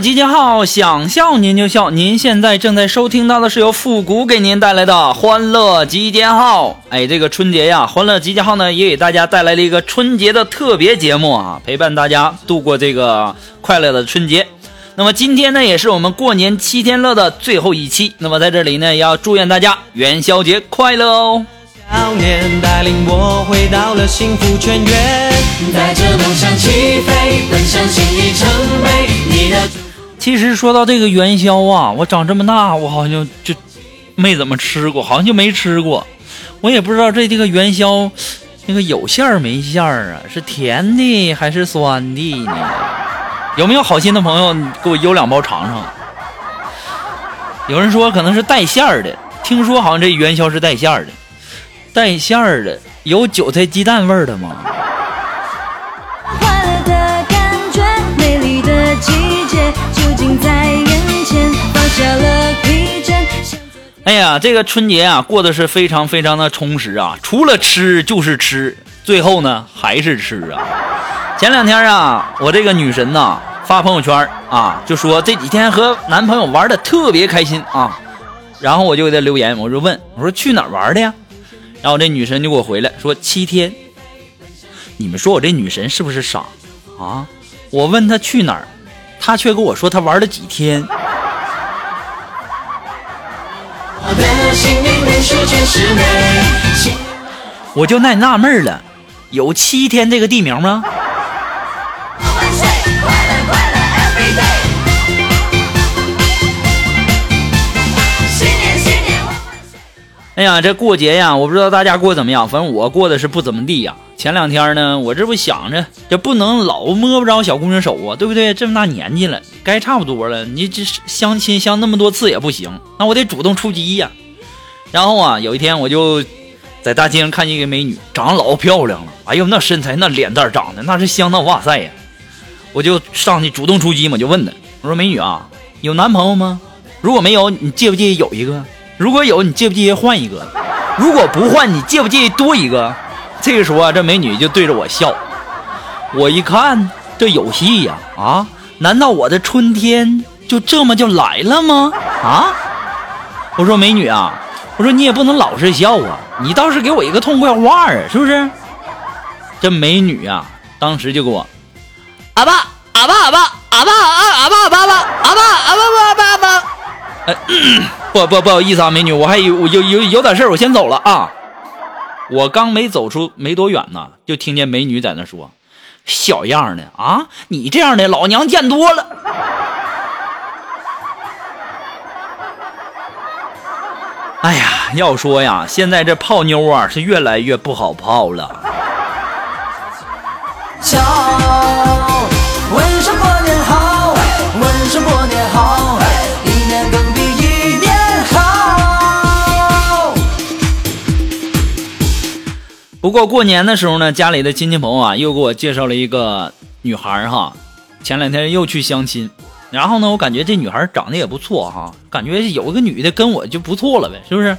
集结号，想笑您就笑。您现在正在收听到的是由复古给您带来的欢乐集结号。哎，这个春节呀，欢乐集结号呢也给大家带来了一个春节的特别节目啊，陪伴大家度过这个快乐的春节。那么今天呢，也是我们过年七天乐的最后一期。那么在这里呢，也要祝愿大家元宵节快乐哦。少年带领我回到了幸福泉源，带着梦想起飞，奔向新里程碑。你的其实说到这个元宵啊，我长这么大，我好像就没怎么吃过，好像就没吃过。我也不知道这这个元宵，那个有馅儿没馅儿啊？是甜的还是酸的呢？有没有好心的朋友，给我邮两包尝尝？有人说可能是带馅儿的，听说好像这元宵是带馅儿的，带馅儿的有韭菜鸡蛋味儿的吗？哎呀，这个春节啊，过得是非常非常的充实啊！除了吃就是吃，最后呢还是吃啊。前两天啊，我这个女神呐发朋友圈啊，就说这几天和男朋友玩的特别开心啊。然后我就给她留言，我就问我说去哪玩的呀？然后这女神就给我回来说七天。你们说我这女神是不是傻啊？我问她去哪儿，她却跟我说她玩了几天。我的心灵连续全是美。我就那纳闷了，有七天这个地名吗？哎呀，这过节呀，我不知道大家过怎么样，反正我过的是不怎么地呀。前两天呢，我这不想着，这不能老摸不着小姑娘手啊，对不对？这么大年纪了，该差不多了。你这相亲相那么多次也不行，那我得主动出击呀。然后啊，有一天我就在大街上看见一个美女，长得老漂亮了，哎呦，那身材那脸蛋长得那是相当哇塞呀！我就上去主动出击嘛，就问她，我说美女啊，有男朋友吗？如果没有，你介不介意有一个？如果有，你介不介意换一个？如果不换，你介不介意多一个？这个时候啊，这美女就对着我笑。我一看，这有戏呀！啊，难道我的春天就这么就来了吗？啊！我说美女啊，我说你也不能老是笑啊，你倒是给我一个痛快话啊，是不是？这美女啊，当时就给我，阿爸阿爸阿爸阿爸阿阿爸阿爸阿爸阿爸阿爸阿爸阿爸，呃，不不不好意思啊，美女，我还有有有有点事儿，我先走了啊。我刚没走出没多远呢，就听见美女在那说：“小样的啊，你这样的老娘见多了。”哎呀，要说呀，现在这泡妞啊是越来越不好泡了。不过过年的时候呢，家里的亲戚朋友啊，又给我介绍了一个女孩儿哈。前两天又去相亲，然后呢，我感觉这女孩长得也不错哈，感觉有一个女的跟我就不错了呗，是不是？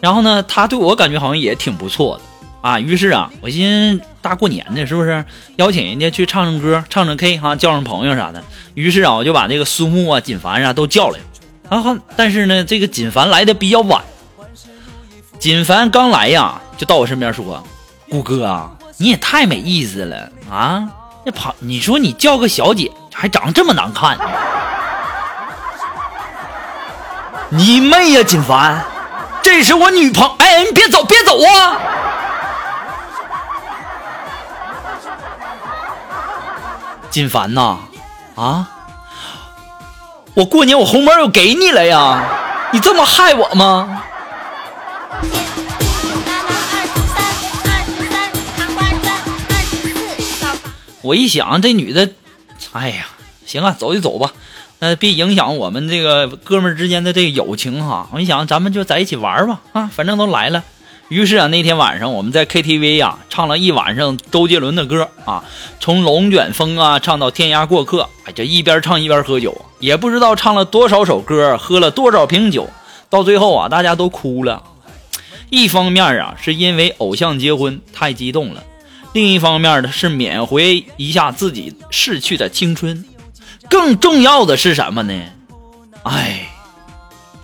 然后呢，她对我感觉好像也挺不错的啊。于是啊，我寻思大过年的，是不是邀请人家去唱唱歌、唱唱 K 哈，叫上朋友啥的。于是啊，我就把这个苏木啊、锦凡啊都叫来了。然后，但是呢，这个锦凡来的比较晚。锦凡刚来呀，就到我身边说：“顾哥啊，你也太没意思了啊！那旁你说你叫个小姐，还长这么难看，你妹呀，锦凡！这是我女朋友。哎，你别走，别走啊！锦凡呐，啊，我过年我红包又给你了呀，你这么害我吗？我一想，这女的，哎呀，行啊，走就走吧，那别影响我们这个哥们之间的这个友情哈。我一想，咱们就在一起玩吧，啊，反正都来了。于是啊，那天晚上我们在 KTV 呀唱了一晚上周杰伦的歌啊，从《龙卷风》啊唱到《天涯过客》，哎，这一边唱一边喝酒，也不知道唱了多少首歌，喝了多少瓶酒，到最后啊，大家都哭了。一方面啊，是因为偶像结婚太激动了。另一方面呢，是缅怀一下自己逝去的青春，更重要的是什么呢？哎，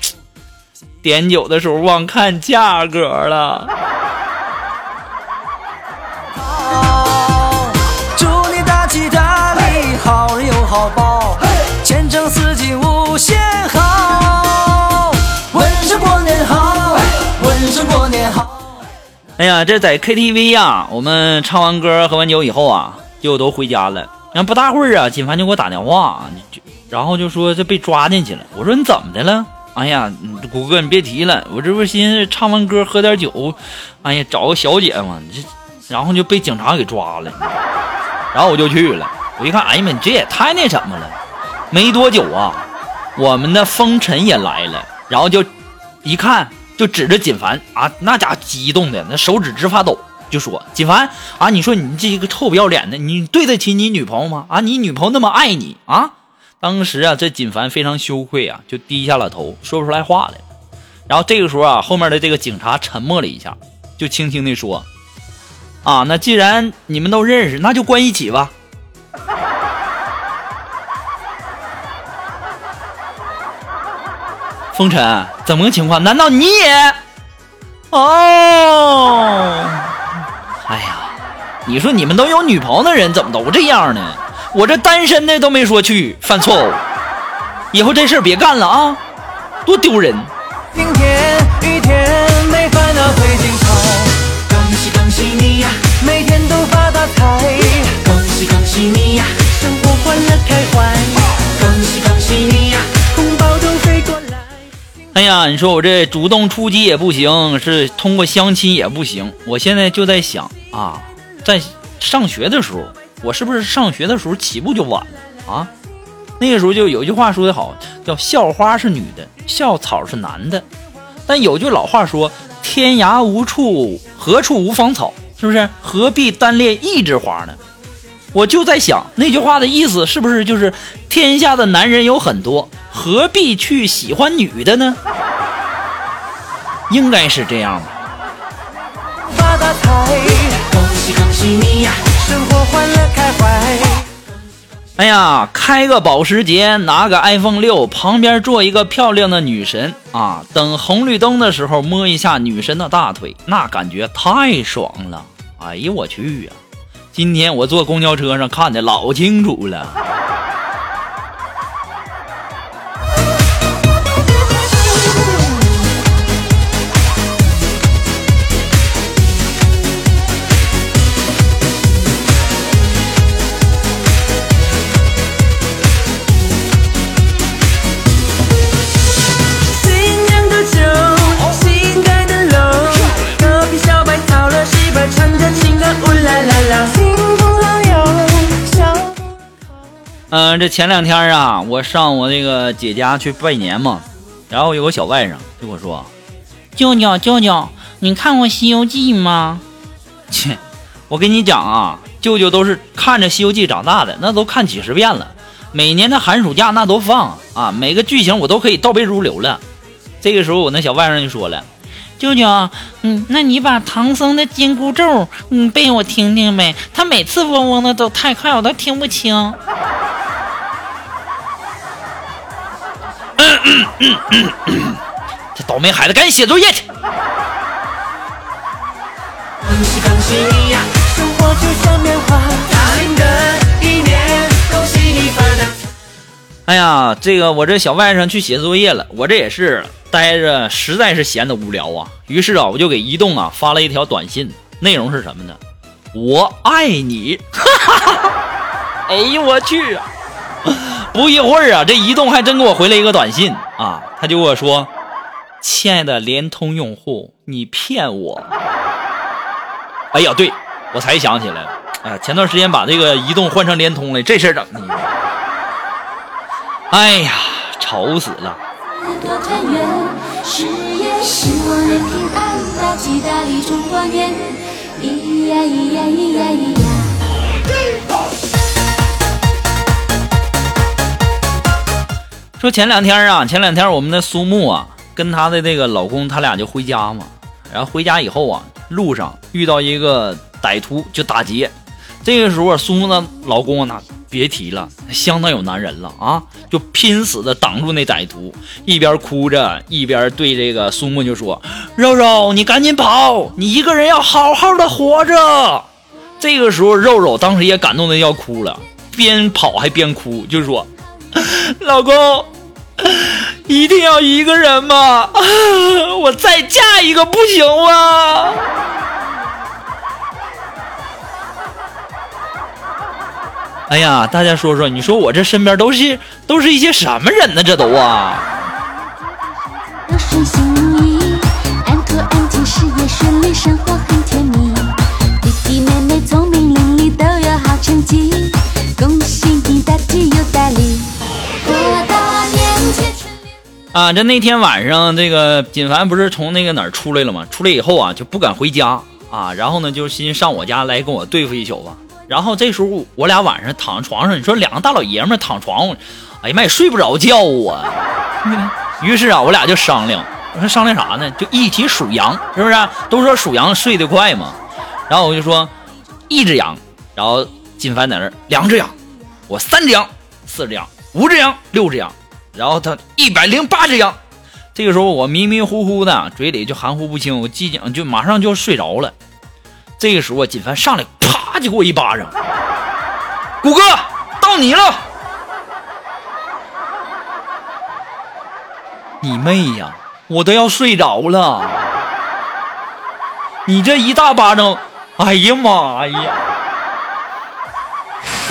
点酒的时候忘看价格了。祝你大吉大利，好人有好报，哎呀，这在 KTV 呀，我们唱完歌、喝完酒以后啊，就都回家了。然后不大会儿啊，金凡就给我打电话，就然后就说这被抓进去了。我说你怎么的了？哎呀，谷哥你别提了，我这不寻思唱完歌喝点酒，哎呀找个小姐嘛，这然后就被警察给抓了。然后我就去了，我一看，哎呀妈，你这也太那什么了。没多久啊，我们的风尘也来了，然后就一看。就指着锦凡啊，那家伙激动的那手指直发抖，就说：“锦凡啊，你说你这一个臭不要脸的，你对得起你女朋友吗？啊，你女朋友那么爱你啊！”当时啊，这锦凡非常羞愧啊，就低下了头，说不出来话来。然后这个时候啊，后面的这个警察沉默了一下，就轻轻地说：“啊，那既然你们都认识，那就关一起吧。”风尘，怎么个情况？难道你也？哦，哎呀，你说你们都有女朋友的人怎么都这样呢？我这单身的都没说去犯错误，以后这事儿别干了啊，多丢人！晴天雨天没烦恼会精彩，恭喜恭喜你呀，每天都发大财，恭喜恭喜你呀，哎呀，你说我这主动出击也不行，是通过相亲也不行。我现在就在想啊，在上学的时候，我是不是上学的时候起步就晚了啊？那个时候就有句话说得好，叫“校花是女的，校草是男的”。但有句老话说：“天涯无处，何处无芳草？”是不是？何必单恋一枝花呢？我就在想，那句话的意思是不是就是天下的男人有很多，何必去喜欢女的呢？应该是这样吧。发大财，恭喜恭喜你呀，生活欢乐开怀。哎呀，开个保时捷，拿个 iPhone 六，旁边坐一个漂亮的女神啊！等红绿灯的时候，摸一下女神的大腿，那感觉太爽了！哎呀我去呀！今天我坐公交车上看的老清楚了。这前两天啊，我上我那个姐家去拜年嘛，然后有个小外甥就跟我说：“舅舅，舅舅，你看过《西游记》吗？” 切，我跟你讲啊，舅舅都是看着《西游记》长大的，那都看几十遍了。每年的寒暑假那都放啊，每个剧情我都可以倒背如流了。这个时候，我那小外甥就说了：“舅舅，嗯，那你把唐僧的紧箍咒，嗯，背我听听呗。他每次嗡嗡的都太快，我都听不清。” 这倒霉孩子，赶紧写作业去！哎呀，这个我这小外甥去写作业了，我这也是待着实在是闲得无聊啊，于是啊，我就给移动啊发了一条短信，内容是什么呢？我爱你！哈哈 哎呦我去！不一会儿啊，这移动还真给我回了一个短信啊，他就跟我说：“亲爱的联通用户，你骗我！”哎呀，对我才想起来，哎，前段时间把这个移动换成联通了，这事儿整的，哎呀，愁死了。说前两天啊，前两天我们的苏木啊，跟她的这个老公，他俩就回家嘛。然后回家以后啊，路上遇到一个歹徒就打劫。这个时候，苏木的老公那别提了，相当有男人了啊，就拼死的挡住那歹徒，一边哭着一边对这个苏木就说：“肉肉，你赶紧跑，你一个人要好好的活着。”这个时候，肉肉当时也感动的要哭了，边跑还边哭，就说。老公，一定要一个人吗？我再嫁一个不行吗？哎呀，大家说说，你说我这身边都是都是一些什么人呢？这都啊！成绩。恭喜你大吉又大利，啊，这那天晚上，这个锦凡不是从那个哪儿出来了吗？出来以后啊，就不敢回家啊，然后呢，就寻上我家来跟我对付一宿吧。然后这时候我俩晚上躺床上，你说两个大老爷们躺床上，哎呀妈，也睡不着觉啊。于是啊，我俩就商量，我说商量啥呢？就一起数羊，是不是？都说数羊睡得快嘛。然后我就说一只羊，然后金凡在那儿两只羊，我三只羊，四只羊，五只羊，六只羊，然后他一百零八只羊。这个时候我迷迷糊糊的，嘴里就含糊不清，我即将就马上就要睡着了。这个时候啊，锦凡上来啪就给我一巴掌，谷哥到你了，你妹呀！我都要睡着了，你这一大巴掌，哎呀妈呀！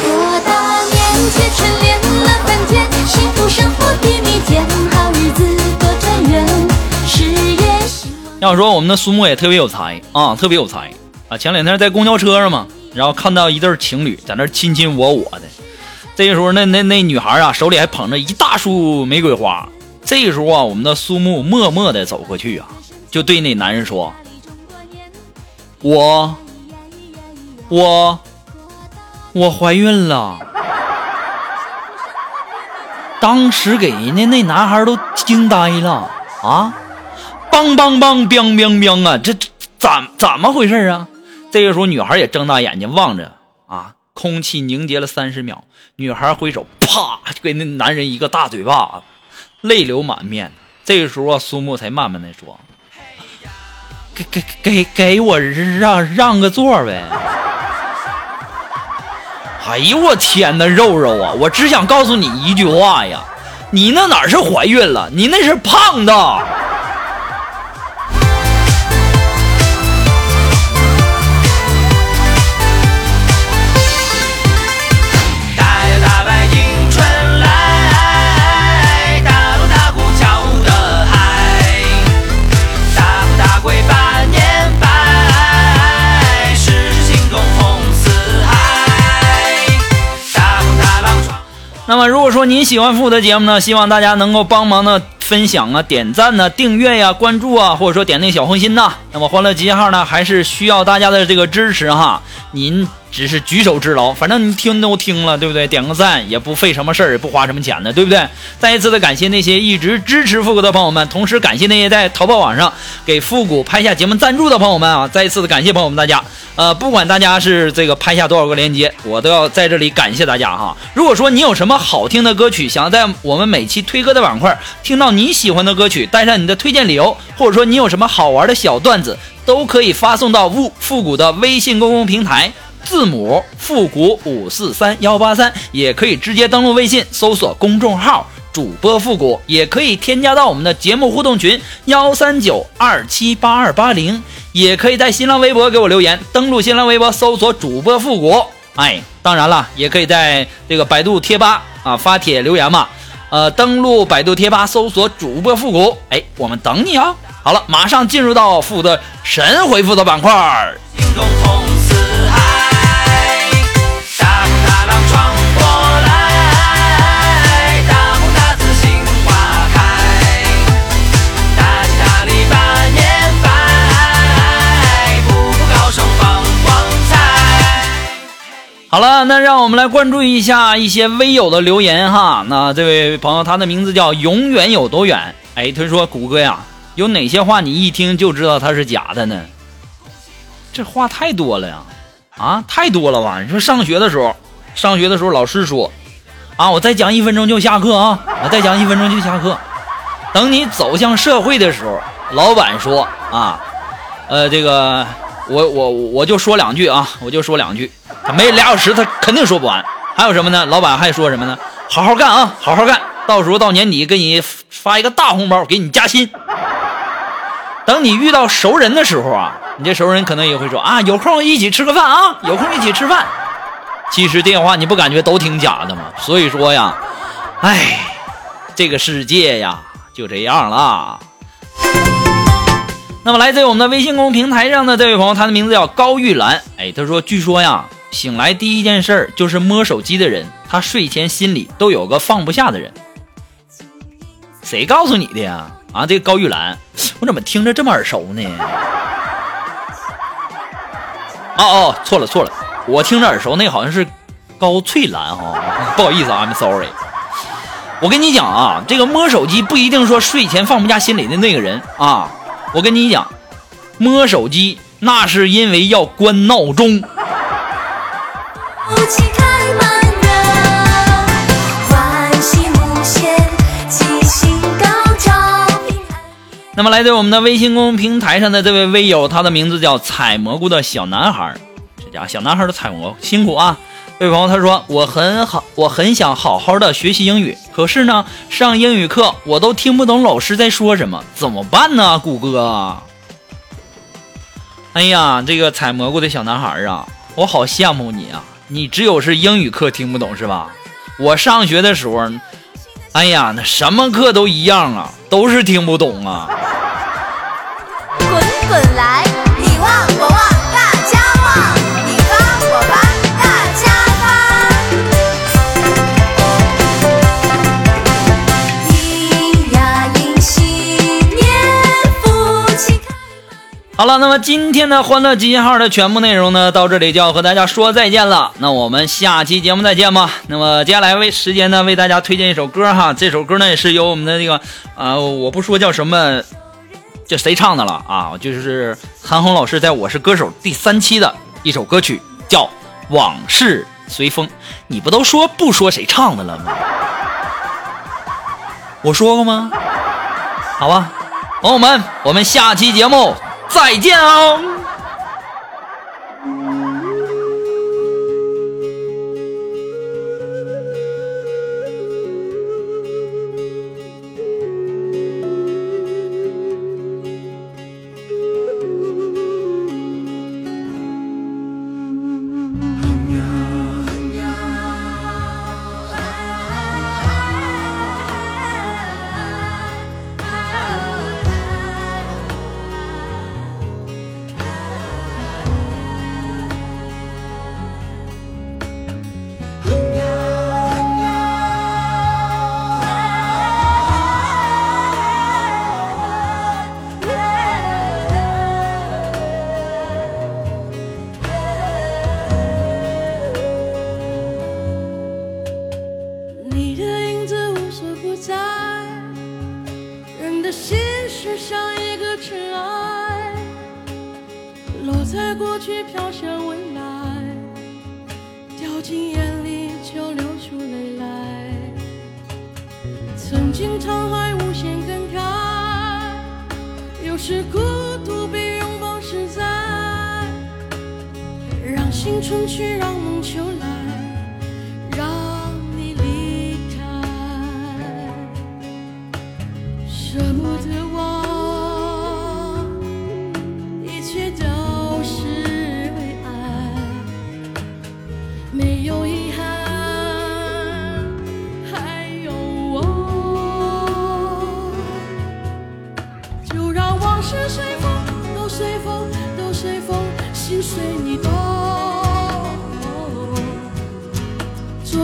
过大年节春联乐翻天，幸福生要说我们的苏木也特别有才啊，特别有才啊！前两天在公交车上嘛，然后看到一对情侣在那亲亲我我的，这个时候那那那女孩啊手里还捧着一大束玫瑰花。这个时候啊，我们的苏木默默的走过去啊，就对那男人说：“我我我怀孕了。”当时给人家那男孩都惊呆了啊！梆梆梆，biang biang biang 啊！这这怎怎么回事啊？这个时候，女孩也睁大眼睛望着啊，空气凝结了三十秒。女孩挥手，啪就给那男人一个大嘴巴子，泪流满面。这个时候啊，苏木才慢慢的说：“给给给给我让让个座呗！”哎呦我天哪，肉肉啊！我只想告诉你一句话呀，你那哪是怀孕了，你那是胖的。那么，如果说您喜欢复古的节目呢，希望大家能够帮忙的分享啊、点赞呢、订阅呀、关注啊，或者说点那个小红心呐。那么，欢乐集结号呢，还是需要大家的这个支持哈。您只是举手之劳，反正你听都听了，对不对？点个赞也不费什么事儿，也不花什么钱的，对不对？再一次的感谢那些一直支持复古的朋友们，同时感谢那些在淘宝网上给复古拍下节目赞助的朋友们啊！再一次的感谢朋友们大家。呃，不管大家是这个拍下多少个链接，我都要在这里感谢大家哈。如果说你有什么好听的歌曲，想在我们每期推歌的板块听到你喜欢的歌曲，带上你的推荐理由，或者说你有什么好玩的小段子，都可以发送到复复古的微信公共平台。字母复古五四三幺八三，也可以直接登录微信搜索公众号主播复古，也可以添加到我们的节目互动群幺三九二七八二八零，也可以在新浪微博给我留言，登录新浪微博搜索主播复古。哎，当然了，也可以在这个百度贴吧啊发帖留言嘛。呃，登录百度贴吧搜索主播复古，哎，我们等你啊。好了，马上进入到复古的神回复的板块好了，那让我们来关注一下一些微友的留言哈。那这位朋友，他的名字叫永远有多远？哎，他说：“谷歌呀，有哪些话你一听就知道它是假的呢？这话太多了呀，啊，太多了吧？你说上学的时候，上学的时候老师说，啊，我再讲一分钟就下课啊，我再讲一分钟就下课。等你走向社会的时候，老板说啊，呃，这个我我我就说两句啊，我就说两句。”没俩小时，他肯定说不完。还有什么呢？老板还说什么呢？好好干啊，好好干，到时候到年底给你发一个大红包，给你加薪。等你遇到熟人的时候啊，你这熟人可能也会说啊，有空一起吃个饭啊，有空一起吃饭。其实电话你不感觉都挺假的吗？所以说呀，哎，这个世界呀就这样了。那么来自于我们的微信公众平台上的这位朋友，他的名字叫高玉兰。哎，他说，据说呀。醒来第一件事儿就是摸手机的人，他睡前心里都有个放不下的人。谁告诉你的呀？啊，这个高玉兰，我怎么听着这么耳熟呢？哦哦，错了错了，我听着耳熟，那好像是高翠兰哈。不好意思啊，I'm sorry。我跟你讲啊，这个摸手机不一定说睡前放不下心里的那个人啊。我跟你讲，摸手机那是因为要关闹钟。那么，来自我们的微信公众平台上的这位微友，他的名字叫采蘑菇的小男孩。这家小男孩的采蘑辛苦啊！这位朋友他说：“我很好，我很想好好的学习英语，可是呢，上英语课我都听不懂老师在说什么，怎么办呢？”谷歌，哎呀，这个采蘑菇的小男孩啊，我好羡慕你啊！你只有是英语课听不懂是吧？我上学的时候，哎呀，那什么课都一样啊，都是听不懂啊。滚滚来，好了，那么今天的欢乐集结号的全部内容呢，到这里就要和大家说再见了。那我们下期节目再见吧。那么接下来为时间呢，为大家推荐一首歌哈。这首歌呢也是由我们的那个啊、我不说叫什么，这谁唱的了啊？就是韩红老师在我是歌手第三期的一首歌曲，叫《往事随风》。你不都说不说谁唱的了吗？我说过吗？好吧，朋友们，我们下期节目再见哦。进眼里就流出泪来。曾经沧海无限感慨，有时孤独比拥抱实在。让心春去，让梦秋来。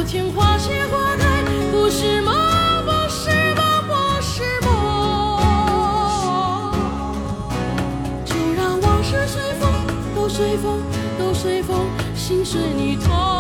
情花谢花开不是梦不是梦不是梦。就让往事随风都随风都随风心随你痛